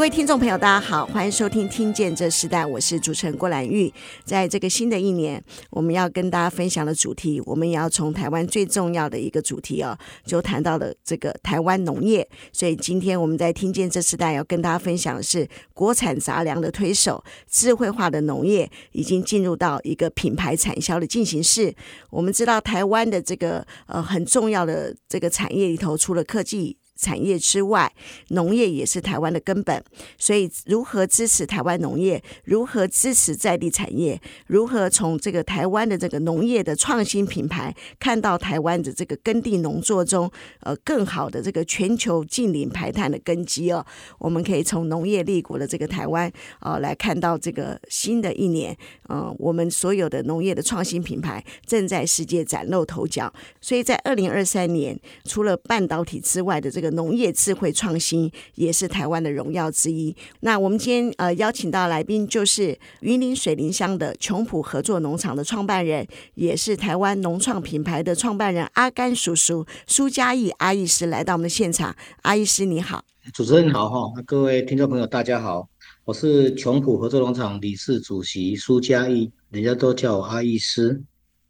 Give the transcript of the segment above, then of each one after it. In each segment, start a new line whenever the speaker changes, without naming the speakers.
各位听众朋友，大家好，欢迎收听《听见这时代》，我是主持人郭兰玉。在这个新的一年，我们要跟大家分享的主题，我们也要从台湾最重要的一个主题哦，就谈到了这个台湾农业。所以今天我们在《听见这时代》要跟大家分享的是国产杂粮的推手，智慧化的农业已经进入到一个品牌产销的进行式。我们知道台湾的这个呃很重要的这个产业里头，除了科技。产业之外，农业也是台湾的根本。所以，如何支持台湾农业？如何支持在地产业？如何从这个台湾的这个农业的创新品牌，看到台湾的这个耕地农作中，呃，更好的这个全球净零排碳的根基哦？我们可以从农业立国的这个台湾，呃，来看到这个新的一年，嗯、我们所有的农业的创新品牌正在世界崭露头角。所以在二零二三年，除了半导体之外的这个农业智慧创新也是台湾的荣耀之一。那我们今天呃邀请到来宾就是云林水林乡的琼浦合作农场的创办人，也是台湾农创品牌的创办人阿甘叔叔苏嘉义阿义师来到我们的现场。阿义师你好，
主持人好哈，各位听众朋友大家好，我是琼浦合作农场理事主席苏嘉义，人家都叫我阿义师。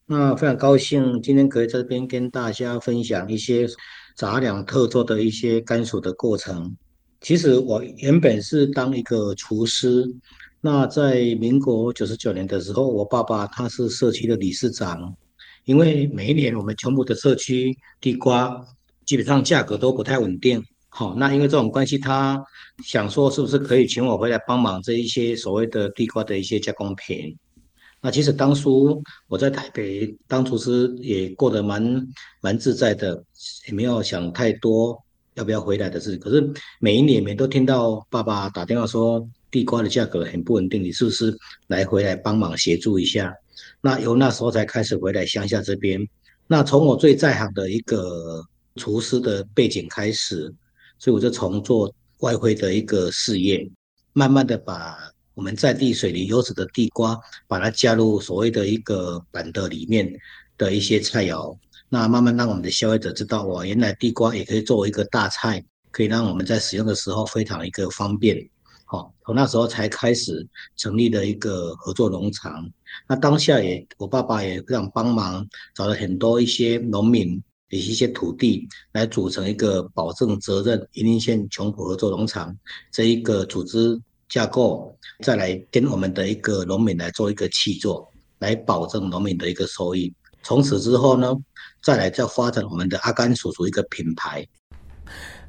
那非常高兴今天可以在这边跟大家分享一些。杂粮特作的一些甘薯的过程。其实我原本是当一个厨师。那在民国九十九年的时候，我爸爸他是社区的理事长。因为每一年我们全部的社区地瓜基本上价格都不太稳定。好，那因为这种关系，他想说是不是可以请我回来帮忙这一些所谓的地瓜的一些加工品。那其实当初我在台北当厨师也过得蛮蛮自在的，也没有想太多要不要回来的事。可是每一年每都听到爸爸打电话说地瓜的价格很不稳定，你是不是来回来帮忙协助一下？那由那时候才开始回来乡下这边。那从我最在行的一个厨师的背景开始，所以我就从做外汇的一个事业，慢慢的把。我们在地水里优质的地瓜，把它加入所谓的一个板的里面的一些菜肴，那慢慢让我们的消费者知道，哇，原来地瓜也可以作为一个大菜，可以让我们在使用的时候非常一个方便。好，从那时候才开始成立了一个合作农场。那当下也，我爸爸也非常帮忙，找了很多一些农民以及一些土地，来组成一个保证责任云林县穷苦合作农场这一个组织。架构，再来跟我们的一个农民来做一个契作，来保证农民的一个收益。从此之后呢，再来再发展我们的阿甘叔叔一个品牌。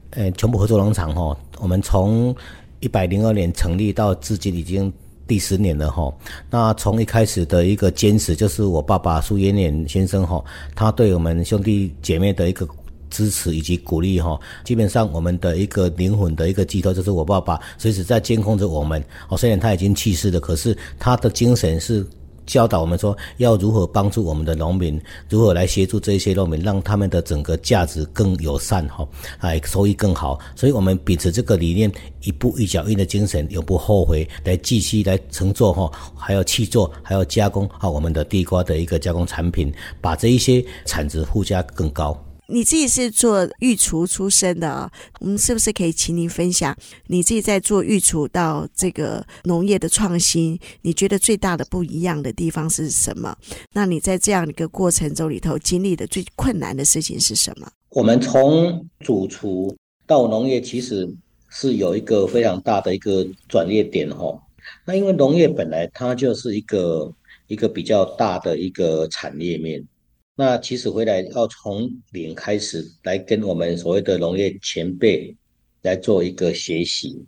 呃，全部合作农场哈，我们从一百零二年成立到至今已经第十年了哈。那从一开始的一个坚持，就是我爸爸苏延年先生哈，他对我们兄弟姐妹的一个。支持以及鼓励哈，基本上我们的一个灵魂的一个寄托就是我爸爸，随时在监控着我们。哦，虽然他已经去世了，可是他的精神是教导我们说要如何帮助我们的农民，如何来协助这些农民，让他们的整个价值更友善哈，哎，收益更好。所以我们秉持这个理念，一步一脚印的精神，永不后悔，来继续来承做哈，还要去做，还要加工好我们的地瓜的一个加工产品，把这一些产值附加更高。
你自己是做御厨出身的啊，我们是不是可以请您分享你自己在做御厨到这个农业的创新，你觉得最大的不一样的地方是什么？那你在这样一个过程中里头经历的最困难的事情是什么？
我们从主厨到农业，其实是有一个非常大的一个转捩点哈。那因为农业本来它就是一个一个比较大的一个产业面。那其实回来要从零开始来跟我们所谓的农业前辈来做一个学习。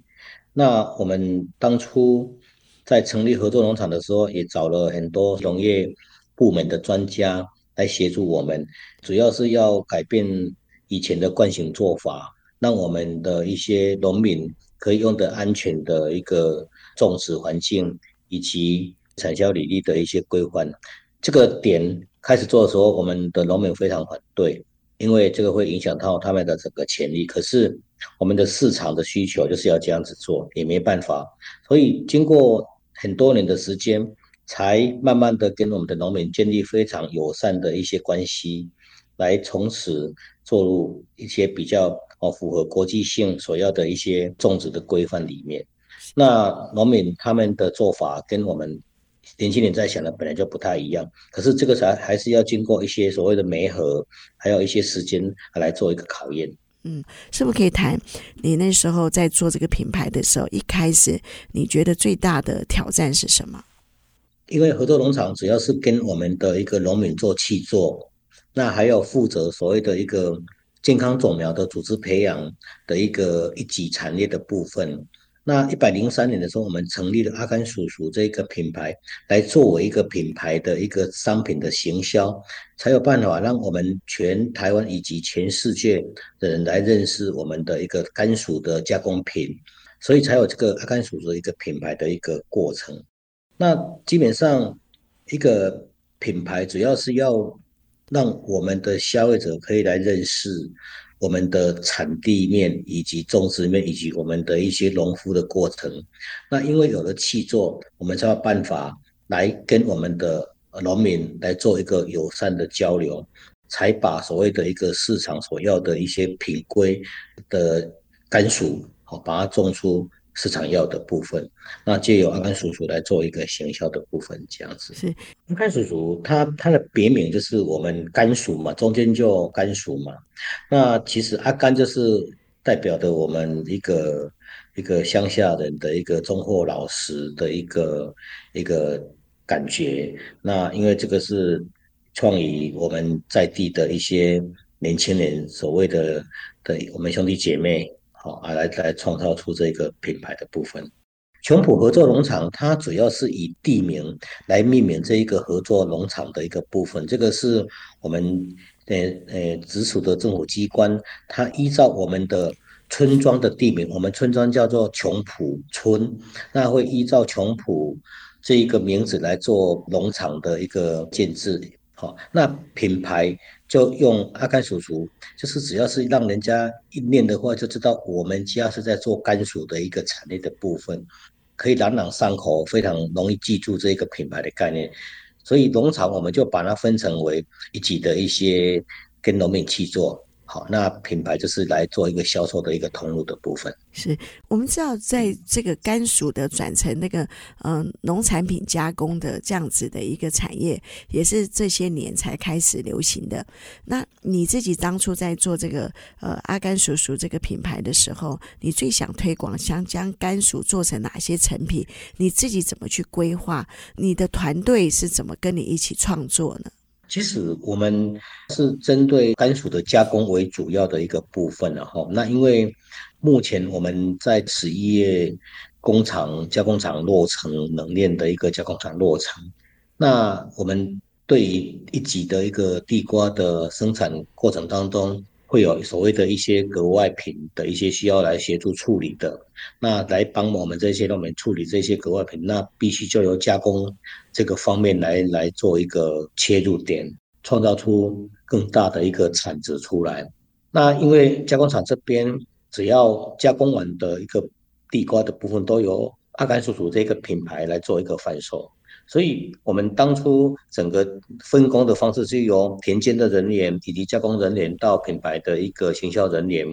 那我们当初在成立合作农场的时候，也找了很多农业部门的专家来协助我们，主要是要改变以前的惯性做法，让我们的一些农民可以用的安全的一个种植环境以及产销履历的一些规范。这个点。开始做的时候，我们的农民非常反对，因为这个会影响到他们的整个潜力。可是我们的市场的需求就是要这样子做，也没办法。所以经过很多年的时间，才慢慢的跟我们的农民建立非常友善的一些关系，来从此做入一些比较哦符合国际性所要的一些种植的规范里面。那农民他们的做法跟我们年轻人在想的本来就不太一样，可是这个才还是要经过一些所谓的媒合，还有一些时间来做一个考验。
嗯，是不是可以谈你那时候在做这个品牌的时候，一开始你觉得最大的挑战是什么？
因为合作农场主要是跟我们的一个农民做契作，那还有负责所谓的一个健康种苗的组织培养的一个一级产业的部分。那一百零三年的时候，我们成立了阿甘叔叔这个品牌，来作为一个品牌的一个商品的行销，才有办法让我们全台湾以及全世界的人来认识我们的一个甘薯的加工品，所以才有这个阿甘叔叔一个品牌的一个过程。那基本上一个品牌主要是要让我们的消费者可以来认识。我们的产地面以及种植面以及我们的一些农夫的过程，那因为有了气作，我们才有办法来跟我们的农民来做一个友善的交流，才把所谓的一个市场所要的一些品规的甘薯，好把它种出。市场要的部分，那借由阿甘叔叔来做一个行销的部分，这样子。是阿甘叔叔，他他的别名就是我们甘薯嘛，中间就甘薯嘛。那其实阿甘就是代表的我们一个一个乡下人的一个忠厚老实的一个一个感觉。那因为这个是创于我们在地的一些年轻人所谓的的我们兄弟姐妹。好，啊，来来创造出这个品牌的部分。琼浦合作农场，它主要是以地名来命名这一个合作农场的一个部分。这个是我们呃呃直属的政府机关，它依照我们的村庄的地名，我们村庄叫做琼浦村，那会依照琼浦这一个名字来做农场的一个建制。好，那品牌。就用阿甘叔叔，就是只要是让人家一念的话，就知道我们家是在做甘薯的一个产业的部分，可以朗朗上口，非常容易记住这个品牌的概念。所以农场我们就把它分成为一级的一些跟农民去做。好，那品牌就是来做一个销售的一个通路的部分。
是我们知道，在这个甘薯的转成那个嗯、农产品加工的这样子的一个产业，也是这些年才开始流行的。那你自己当初在做这个呃阿甘叔叔这个品牌的时候，你最想推广，想将甘薯做成哪些成品？你自己怎么去规划？你的团队是怎么跟你一起创作呢？
其实我们是针对甘薯的加工为主要的一个部分，然后那因为目前我们在此一业工厂加工厂落成冷链的一个加工厂落成，那我们对于一级的一个地瓜的生产过程当中。会有所谓的一些格外品的一些需要来协助处理的，那来帮我们这些农民处理这些格外品，那必须就由加工这个方面来来做一个切入点，创造出更大的一个产值出来。那因为加工厂这边只要加工完的一个地瓜的部分，都由阿甘叔叔这个品牌来做一个贩售。所以，我们当初整个分工的方式是由田间的人员以及加工人员到品牌的一个行销人员。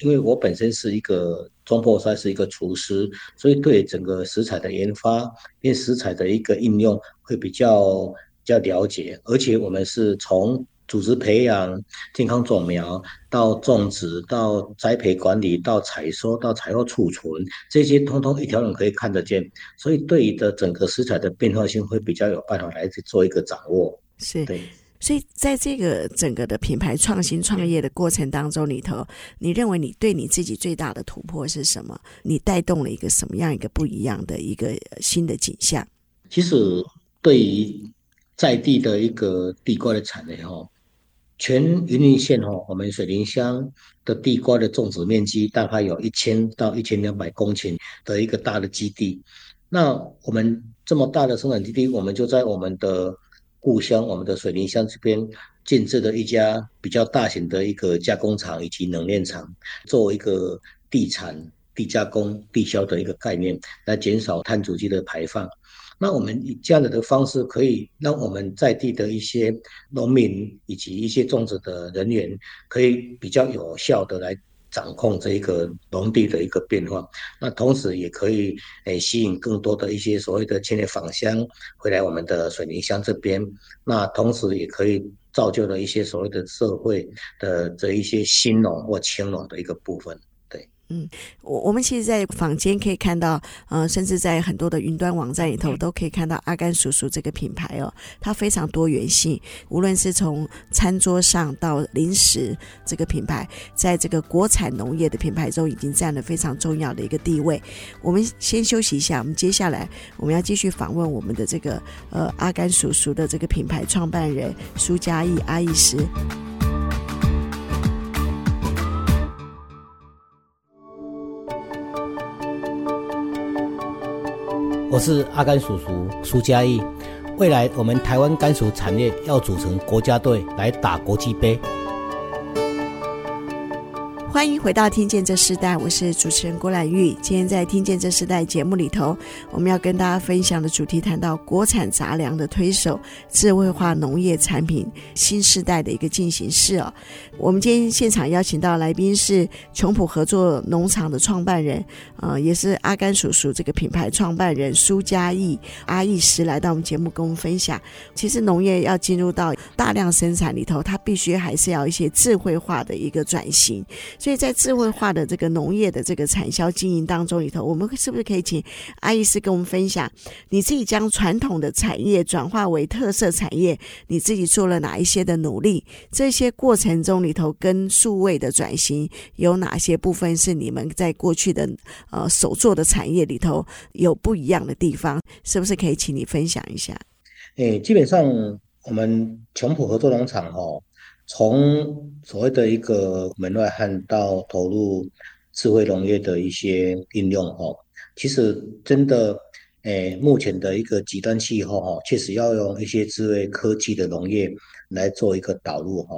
因为我本身是一个中破山，是一个厨师，所以对整个食材的研发跟食材的一个应用会比较比较了解，而且我们是从。组织培养、健康种苗，到种植，到栽培管理，到采收，到采后储存，这些通通一条龙可以看得见，所以对于的整个食材的变化性会比较有办法来去做一个掌握。
是，对。所以在这个整个的品牌创新创业的过程当中里头，你认为你对你自己最大的突破是什么？你带动了一个什么样一个不一样的一个新的景象？
其实对于在地的一个地瓜的产业哈。全云林县哦，我们水林乡的地瓜的种植面积大概有一千到一千两百公顷的一个大的基地。那我们这么大的生产基地，我们就在我们的故乡，我们的水林乡这边建置的一家比较大型的一个加工厂以及冷链厂，作为一个地产、地加工、地销的一个概念，来减少碳足迹的排放。那我们以这样的的方式，可以让我们在地的一些农民以及一些种植的人员，可以比较有效的来掌控这一个农地的一个变化。那同时也可以诶吸引更多的一些所谓的青年返乡回来我们的水泥乡这边。那同时也可以造就了一些所谓的社会的这一些新农或青农的一个部分。
嗯，我我们其实，在坊间可以看到，呃，甚至在很多的云端网站里头，都可以看到阿甘叔叔这个品牌哦，它非常多元性。无论是从餐桌上到零食，这个品牌在这个国产农业的品牌中，已经占了非常重要的一个地位。我们先休息一下，我们接下来我们要继续访问我们的这个呃阿甘叔叔的这个品牌创办人苏嘉义阿义师。
我是阿甘叔叔苏嘉义，未来我们台湾甘薯产业要组成国家队来打国际杯。
欢迎回到《听见这时代》，我是主持人郭兰玉。今天在《听见这时代》节目里头，我们要跟大家分享的主题谈到国产杂粮的推手、智慧化农业产品新时代的一个进行式哦。我们今天现场邀请到来宾是琼浦合作农场的创办人，呃，也是阿甘叔叔这个品牌创办人苏嘉义阿义师来到我们节目跟我们分享。其实农业要进入到大量生产里头，它必须还是要一些智慧化的一个转型。所以在智慧化的这个农业的这个产销经营当中里头，我们是不是可以请阿义师跟我们分享，你自己将传统的产业转化为特色产业，你自己做了哪一些的努力？这些过程中里头跟数位的转型有哪些部分是你们在过去的呃手做的产业里头有不一样的地方？是不是可以请你分享一下？
诶，基本上我们琼浦合作农场哦。从所谓的一个门外汉到投入智慧农业的一些应用哈，其实真的，诶，目前的一个极端气候哈，确实要用一些智慧科技的农业来做一个导入哈。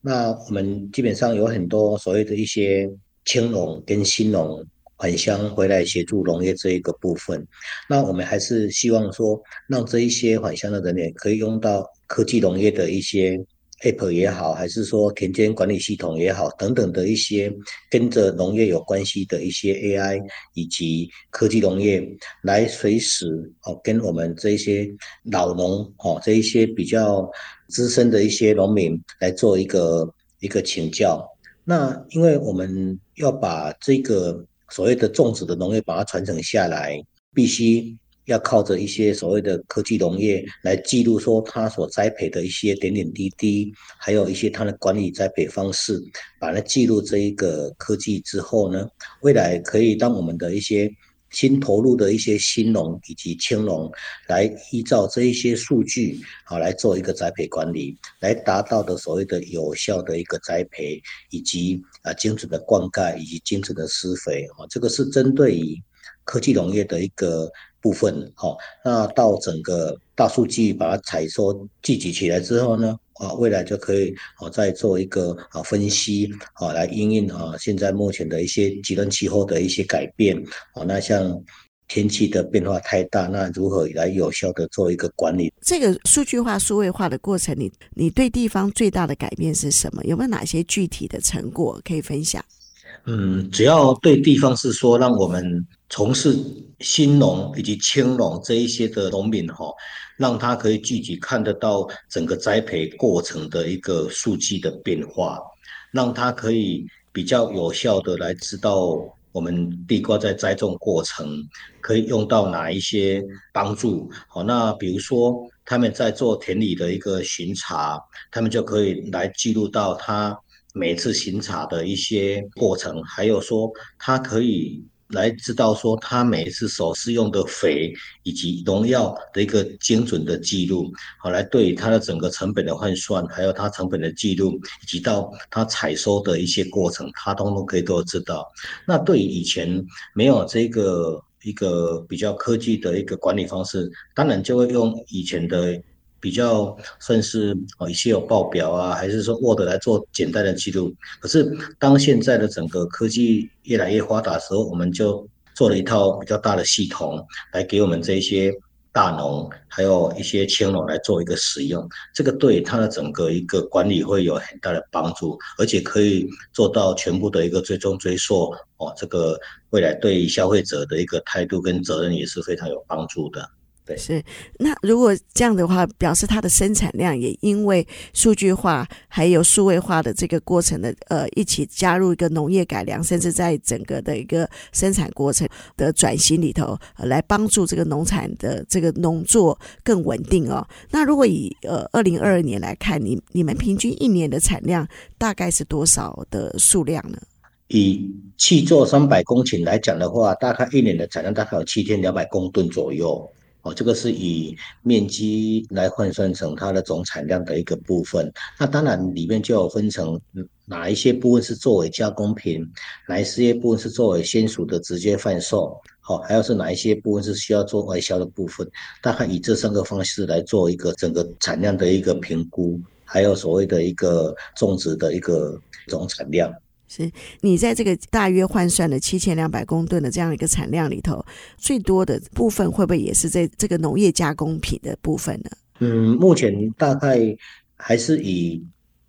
那我们基本上有很多所谓的一些青农跟新农返乡回来协助农业这一个部分，那我们还是希望说，让这一些返乡的人员可以用到科技农业的一些。App 也好，还是说田间管理系统也好，等等的一些跟着农业有关系的一些 AI 以及科技农业，来随时哦跟我们这些老农哦这一些比较资深的一些农民来做一个一个请教。那因为我们要把这个所谓的种植的农业把它传承下来，必须。要靠着一些所谓的科技农业来记录说他所栽培的一些点点滴滴，还有一些他的管理栽培方式，把它记录这一个科技之后呢，未来可以让我们的一些新投入的一些新农以及青农来依照这一些数据好来做一个栽培管理，来达到的所谓的有效的一个栽培，以及啊精准的灌溉以及精准的施肥啊，这个是针对于科技农业的一个。部分好，那到整个大数据把它采收聚集起来之后呢，啊，未来就可以啊再做一个啊分析啊，来应应啊现在目前的一些极端气候的一些改变啊，那像天气的变化太大，那如何来有效的做一个管理？
这个数据化、数位化的过程，你你对地方最大的改变是什么？有没有哪些具体的成果可以分享？
嗯，只要对地方是说，让我们从事新农以及青农这一些的农民哈，让他可以具体看得到整个栽培过程的一个数据的变化，让他可以比较有效的来知道我们地瓜在栽种过程可以用到哪一些帮助。好，那比如说他们在做田里的一个巡查，他们就可以来记录到他。每次巡查的一些过程，还有说他可以来知道说他每一次所使用的肥以及农药的一个精准的记录，好来对他的整个成本的换算，还有他成本的记录，以及到他采收的一些过程，他通通可以都知道。那对于以前没有这个一个比较科技的一个管理方式，当然就会用以前的。比较算是哦，一些有报表啊，还是说 Word 来做简单的记录。可是当现在的整个科技越来越发达的时候，我们就做了一套比较大的系统，来给我们这些大农，还有一些青农来做一个使用，这个对它的整个一个管理会有很大的帮助，而且可以做到全部的一个追踪追溯哦，这个未来对消费者的一个态度跟责任也是非常有帮助的。对，
是，那如果这样的话，表示它的生产量也因为数据化还有数位化的这个过程的呃一起加入一个农业改良，甚至在整个的一个生产过程的转型里头，呃、来帮助这个农产的这个农作更稳定哦。那如果以呃二零二二年来看，你你们平均一年的产量大概是多少的数量呢？
以契作三百公顷来讲的话，大概一年的产量大概有七千两百公吨左右。哦，这个是以面积来换算成它的总产量的一个部分。那当然里面就有分成哪一些部分是作为加工品，哪一些部分是作为鲜熟的直接贩售，好，还有是哪一些部分是需要做外销的部分。大概以这三个方式来做一个整个产量的一个评估，还有所谓的一个种植的一个总产量。
是你在这个大约换算的七千两百公吨的这样一个产量里头，最多的部分会不会也是在这个农业加工品的部分呢？
嗯，目前大概还是以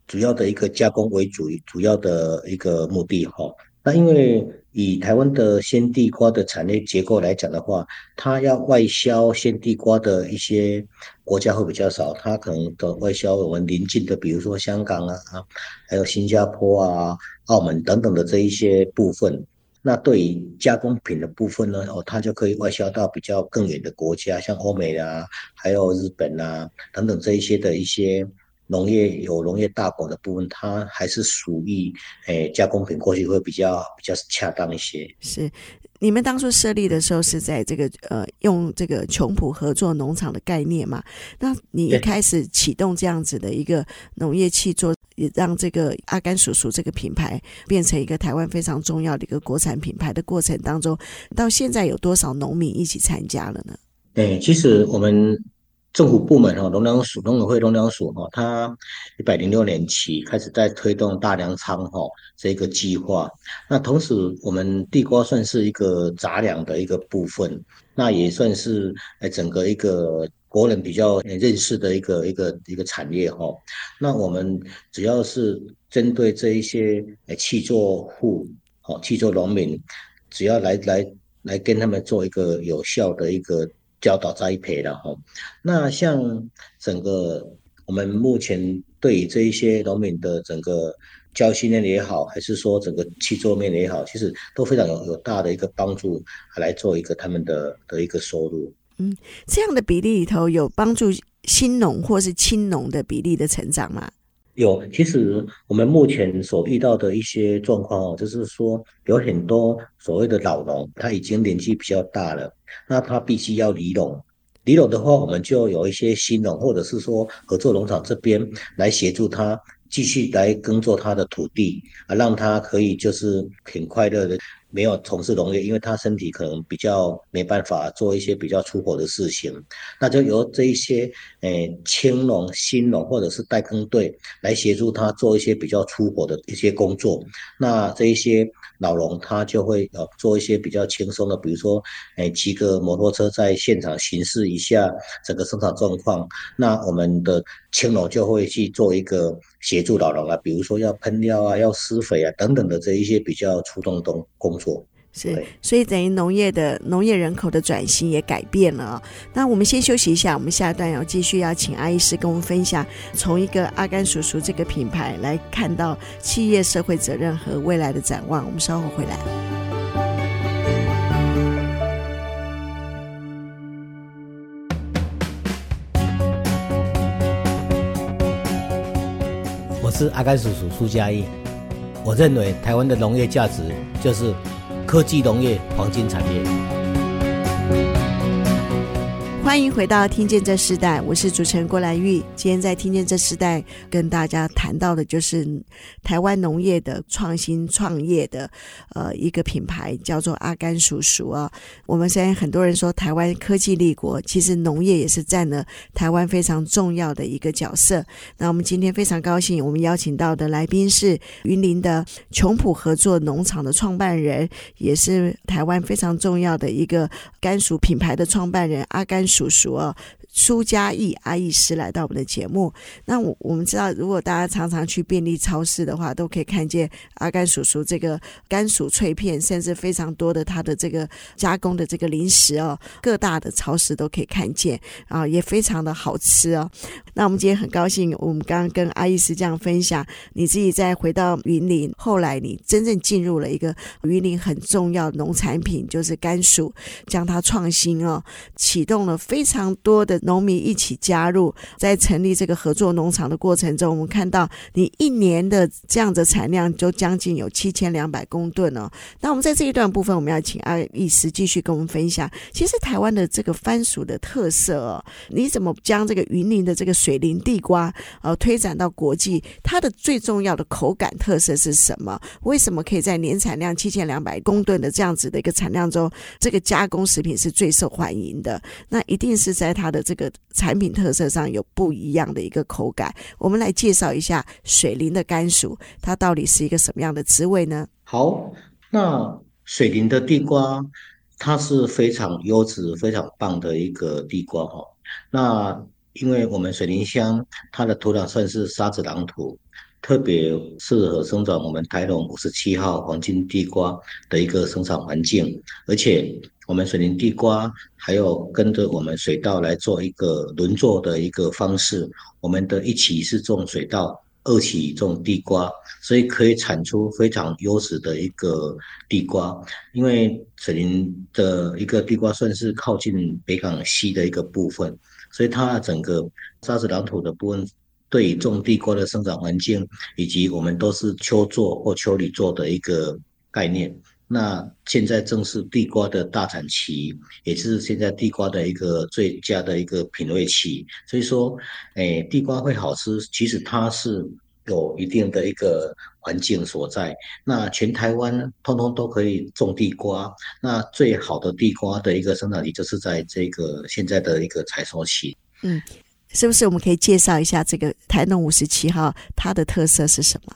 主要的一个加工为主，主要的一个目的哈。那因为以台湾的鲜地瓜的产业结构来讲的话，它要外销鲜地瓜的一些国家会比较少，它可能的外销我们邻近的，比如说香港啊，还有新加坡啊、澳门等等的这一些部分。那对于加工品的部分呢，哦，它就可以外销到比较更远的国家，像欧美啊，还有日本啊等等这一些的一些。农业有农业大国的部分，它还是属于诶加工品，过去会比较比较恰当一些。
是你们当初设立的时候是在这个呃用这个琼浦合作农场的概念嘛？那你一开始启动这样子的一个农业契作，也让这个阿甘叔叔这个品牌变成一个台湾非常重要的一个国产品牌的过程当中，到现在有多少农民一起参加了呢？
诶，其实我们。政府部门哈，农粮署、农委会、农粮署哈，它一百零六年起开始在推动大粮仓哈这个计划。那同时，我们地瓜算是一个杂粮的一个部分，那也算是呃整个一个国人比较认识的一个一个一个产业哈。那我们只要是针对这一些诶契作户、哦契作农民，只要来来来跟他们做一个有效的一个。教导栽培了哈，那像整个我们目前对于这一些农民的整个教训练也好，还是说整个契作面也好，其实都非常有有大的一个帮助，来做一个他们的的一个收入。
嗯，这样的比例里头有帮助新农或是青农的比例的成长吗？
有，其实我们目前所遇到的一些状况哦，就是说有很多所谓的老农，他已经年纪比较大了，那他必须要离农。离农的话，我们就有一些新农，或者是说合作农场这边来协助他继续来耕作他的土地，啊，让他可以就是很快乐的。没有从事农业，因为他身体可能比较没办法做一些比较粗活的事情，那就由这一些诶青农、新农或者是代耕队来协助他做一些比较粗活的一些工作。那这一些老农他就会呃做一些比较轻松的，比如说诶骑个摩托车在现场巡视一下整个生产状况。那我们的青农就会去做一个协助老人啊，比如说要喷药啊、要施肥啊等等的这一些比较粗重的工作。
是，所以等于农业的农业人口的转型也改变了哦。那我们先休息一下，我们下一段要继续要请阿医师跟我们分享，从一个阿甘叔叔这个品牌来看到企业社会责任和未来的展望。我们稍后回
来。是阿甘叔叔苏嘉义，我认为台湾的农业价值就是。科技农业黄金产业。
欢迎回到《听见这时代》，我是主持人郭兰玉。今天在《听见这时代》跟大家谈到的就是台湾农业的创新创业的呃一个品牌，叫做阿甘叔叔啊。我们现在很多人说台湾科技立国，其实农业也是占了台湾非常重要的一个角色。那我们今天非常高兴，我们邀请到的来宾是云林的琼浦合作农场的创办人，也是台湾非常重要的一个甘薯品牌的创办人阿甘叔。叔叔哦。苏嘉义阿义师来到我们的节目，那我我们知道，如果大家常常去便利超市的话，都可以看见阿甘叔叔这个甘薯脆片，甚至非常多的他的这个加工的这个零食哦，各大的超市都可以看见啊，也非常的好吃哦。那我们今天很高兴，我们刚刚跟阿义师这样分享，你自己再回到云林，后来你真正进入了一个云林很重要农产品，就是甘薯，将它创新哦，启动了非常多的。农民一起加入，在成立这个合作农场的过程中，我们看到你一年的这样的产量就将近有七千两百公吨哦。那我们在这一段部分，我们要请阿义师继续跟我们分享。其实台湾的这个番薯的特色哦，你怎么将这个云林的这个水灵地瓜呃推展到国际？它的最重要的口感特色是什么？为什么可以在年产量七千两百公吨的这样子的一个产量中，这个加工食品是最受欢迎的？那一定是在它的这个产品特色上有不一样的一个口感，我们来介绍一下水灵的甘薯，它到底是一个什么样的滋味呢？
好，那水灵的地瓜，它是非常优质、非常棒的一个地瓜哈。那因为我们水灵乡，它的土壤算是沙子壤土。特别适合生长我们台龙五十七号黄金地瓜的一个生产环境，而且我们水林地瓜还有跟着我们水稻来做一个轮作的一个方式，我们的一期是种水稻，二期种地瓜，所以可以产出非常优质的一个地瓜。因为水林的一个地瓜算是靠近北港溪的一个部分，所以它整个沙子壤土的部分。对于种地瓜的生长环境，以及我们都是秋作或秋里作的一个概念。那现在正是地瓜的大产期，也是现在地瓜的一个最佳的一个品味期。所以说，诶，地瓜会好吃，其实它是有一定的一个环境所在。那全台湾通通都可以种地瓜，那最好的地瓜的一个生长期就是在这个现在的一个采收期。嗯。
是不是我们可以介绍一下这个台农五十七号它的特色是什么？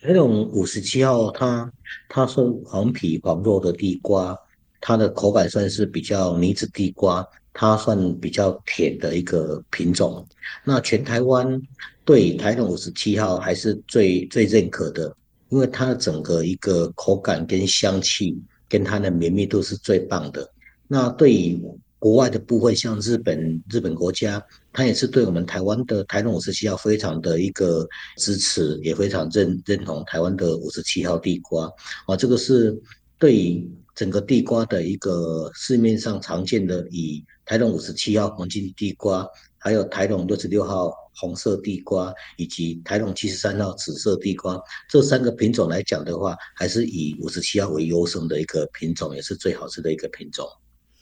台农五十七号它它是黄皮黄肉的地瓜，它的口感算是比较泥子地瓜，它算比较甜的一个品种。那全台湾对台农五十七号还是最最认可的，因为它的整个一个口感跟香气跟它的绵密度是最棒的。那对于国外的部分，像日本日本国家，它也是对我们台湾的台农五十七号非常的一个支持，也非常认认同台湾的五十七号地瓜啊。这个是对于整个地瓜的一个市面上常见的，以台农五十七号黄金地瓜，还有台农六十六号红色地瓜，以及台农七十三号紫色地瓜这三个品种来讲的话，还是以五十七号为优胜的一个品种，也是最好吃的一个品种。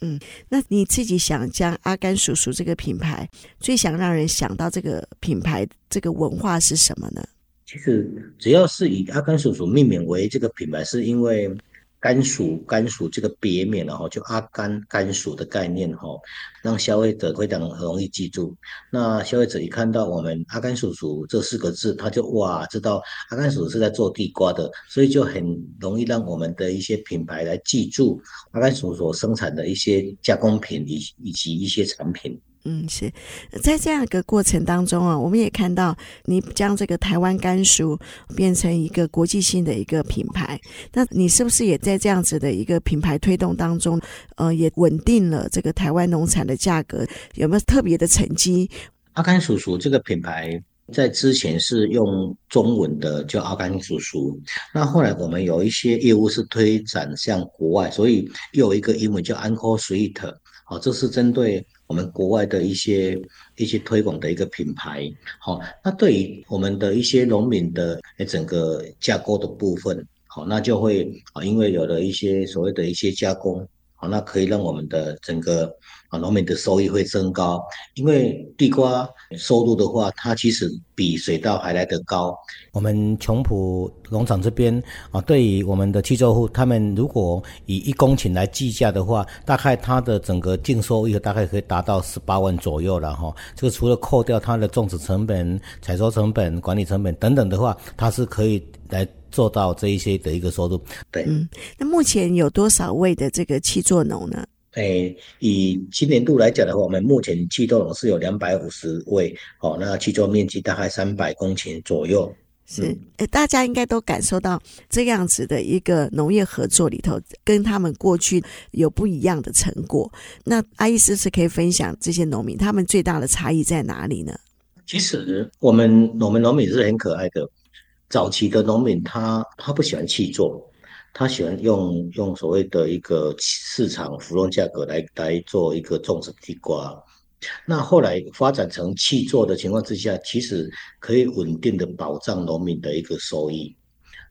嗯，那你自己想将阿甘叔叔这个品牌，最想让人想到这个品牌这个文化是什么呢？
其实只要是以阿甘叔叔命名为这个品牌，是因为。甘薯，甘薯这个别名，然后就阿甘甘薯的概念哈，让消费者非常容易记住。那消费者一看到我们阿甘叔叔这四个字，他就哇知道阿甘叔叔是在做地瓜的，所以就很容易让我们的一些品牌来记住阿甘叔叔所生产的一些加工品以以及一些产品。
嗯，是在这样一个过程当中啊，我们也看到你将这个台湾甘薯变成一个国际性的一个品牌。那你是不是也在这样子的一个品牌推动当中，呃，也稳定了这个台湾农产的价格？有没有特别的成绩？
阿甘叔叔这个品牌在之前是用中文的叫阿甘叔叔，那后来我们有一些业务是推展向国外，所以又有一个英文叫 Uncle Sweet，好，这是针对。我们国外的一些一些推广的一个品牌，好，那对于我们的一些农民的整个架构的部分，好，那就会啊，因为有了一些所谓的一些加工。好那可以让我们的整个啊农民的收益会增高，因为地瓜收入的话，它其实比水稻还来得高。
我们琼浦农场这边啊，对于我们的七座户，他们如果以一公顷来计价的话，大概它的整个净收益大概可以达到十八万左右了哈。这个除了扣掉它的种植成本、采收成本、管理成本等等的话，它是可以来。做到这一些的一个收入，
对，
嗯，那目前有多少位的这个七座农呢？
诶，以今年度来讲的话，我们目前气作农是有两百五十位，哦，那气作面积大概三百公顷左右。
是，诶，大家应该都感受到这样子的一个农业合作里头，跟他们过去有不一样的成果。那阿医师是可以分享这些农民他们最大的差异在哪里呢？
其实我们我们农民是很可爱的，早期的农民他他不喜欢气作。他喜欢用用所谓的一个市场浮动价格来来做一个种植地瓜，那后来发展成气作的情况之下，其实可以稳定的保障农民的一个收益。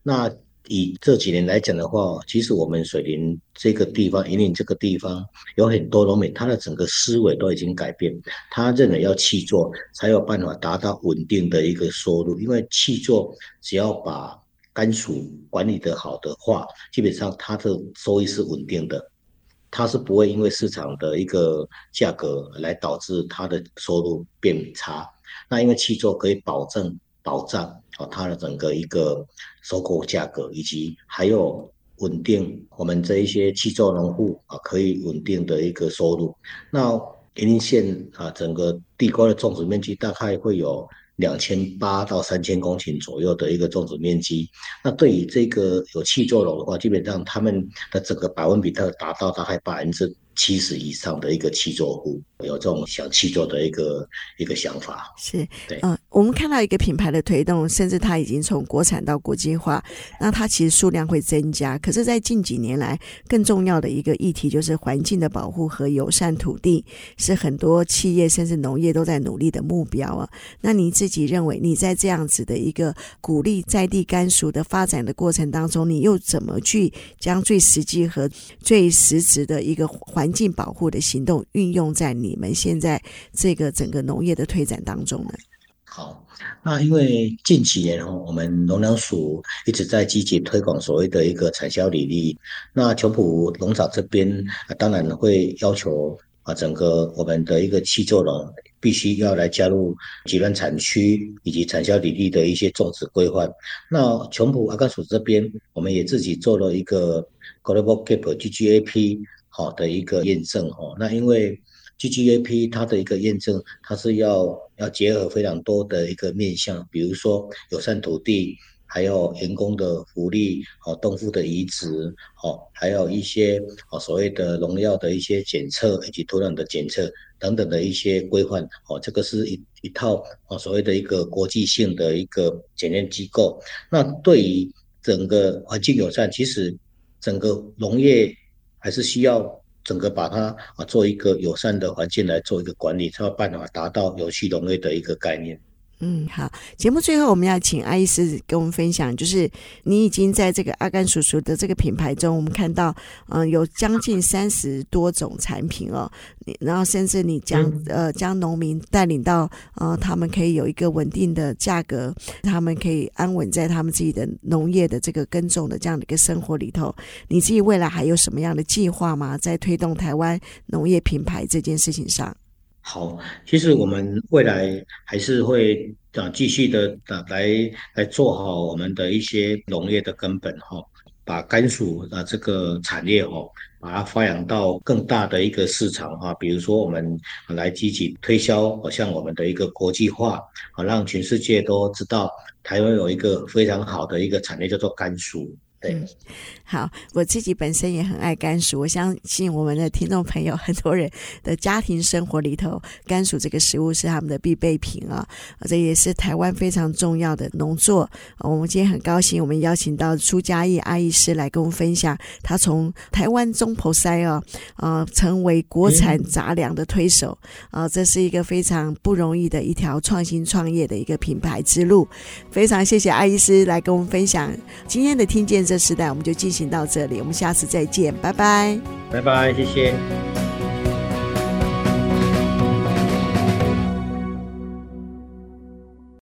那以这几年来讲的话，其实我们水林这个地方，云林这个地方有很多农民，他的整个思维都已经改变，他认为要气作才有办法达到稳定的一个收入，因为气作只要把甘薯管理得好的话，基本上它的收益是稳定的，它是不会因为市场的一个价格来导致它的收入变差。那因为契作可以保证保障啊它的整个一个收购价格，以及还有稳定我们这一些契作农户啊可以稳定的一个收入。那云林县啊整个地瓜的种植面积大概会有。两千八到三千公顷左右的一个种植面积，那对于这个有气作楼的话，基本上他们的整个百分比都达到大概百分之七十以上的一个七座户。有这种想七座的一个一个想法，
是对，嗯、呃，我们看到一个品牌的推动，甚至它已经从国产到国际化，那它其实数量会增加。可是，在近几年来，更重要的一个议题就是环境的保护和友善土地，是很多企业甚至农业都在努力的目标啊。那你自己认为，你在这样子的一个鼓励在地甘薯的发展的过程当中，你又怎么去将最实际和最实质的一个环环境保护的行动运用在你？们现在这个整个农业的推展当中呢？
好，那因为近几年哦，我们农粮署一直在积极推广所谓的一个产销履历。那琼浦农场这边当然会要求啊，整个我们的一个契作农必须要来加入集团产区以及产销履历的一些种植规划。那琼浦阿甘薯这边，我们也自己做了一个 Global Gap GGAP 好的一个验证哦。那因为 GGAP 它的一个验证，它是要要结合非常多的一个面向，比如说友善土地，还有员工的福利，哦，动物的移植，哦，还有一些哦所谓的农药的一些检测以及土壤的检测等等的一些规范，哦，这个是一一套哦所谓的一个国际性的一个检验机构。那对于整个环境友善，其实整个农业还是需要。整个把它啊做一个友善的环境来做一个管理，才有办法达到有机农业的一个概念。
嗯，好。节目最后，我们要请阿医师跟我们分享，就是你已经在这个阿甘叔叔的这个品牌中，我们看到，嗯、呃，有将近三十多种产品哦。你然后，甚至你将、嗯、呃将农民带领到，呃，他们可以有一个稳定的价格，他们可以安稳在他们自己的农业的这个耕种的这样的一个生活里头。你自己未来还有什么样的计划吗？在推动台湾农业品牌这件事情上？
好，其实我们未来还是会啊继续的啊来来做好我们的一些农业的根本哈，把甘薯啊这个产业哈，把它发扬到更大的一个市场哈，比如说我们来积极推销，像我们的一个国际化啊，让全世界都知道台湾有一个非常好的一个产业叫做甘薯。对、嗯，
好，我自己本身也很爱甘薯，我相信我们的听众朋友很多人的家庭生活里头，甘薯这个食物是他们的必备品啊，这也是台湾非常重要的农作。我们今天很高兴，我们邀请到朱嘉义阿医师来跟我们分享，他从台湾中婆塞啊，呃，成为国产杂粮的推手啊，这是一个非常不容易的一条创新创业的一个品牌之路。非常谢谢阿医师来跟我们分享今天的听见。这时代我们就进行到这里，我们下次再见，拜拜，
拜拜，谢谢。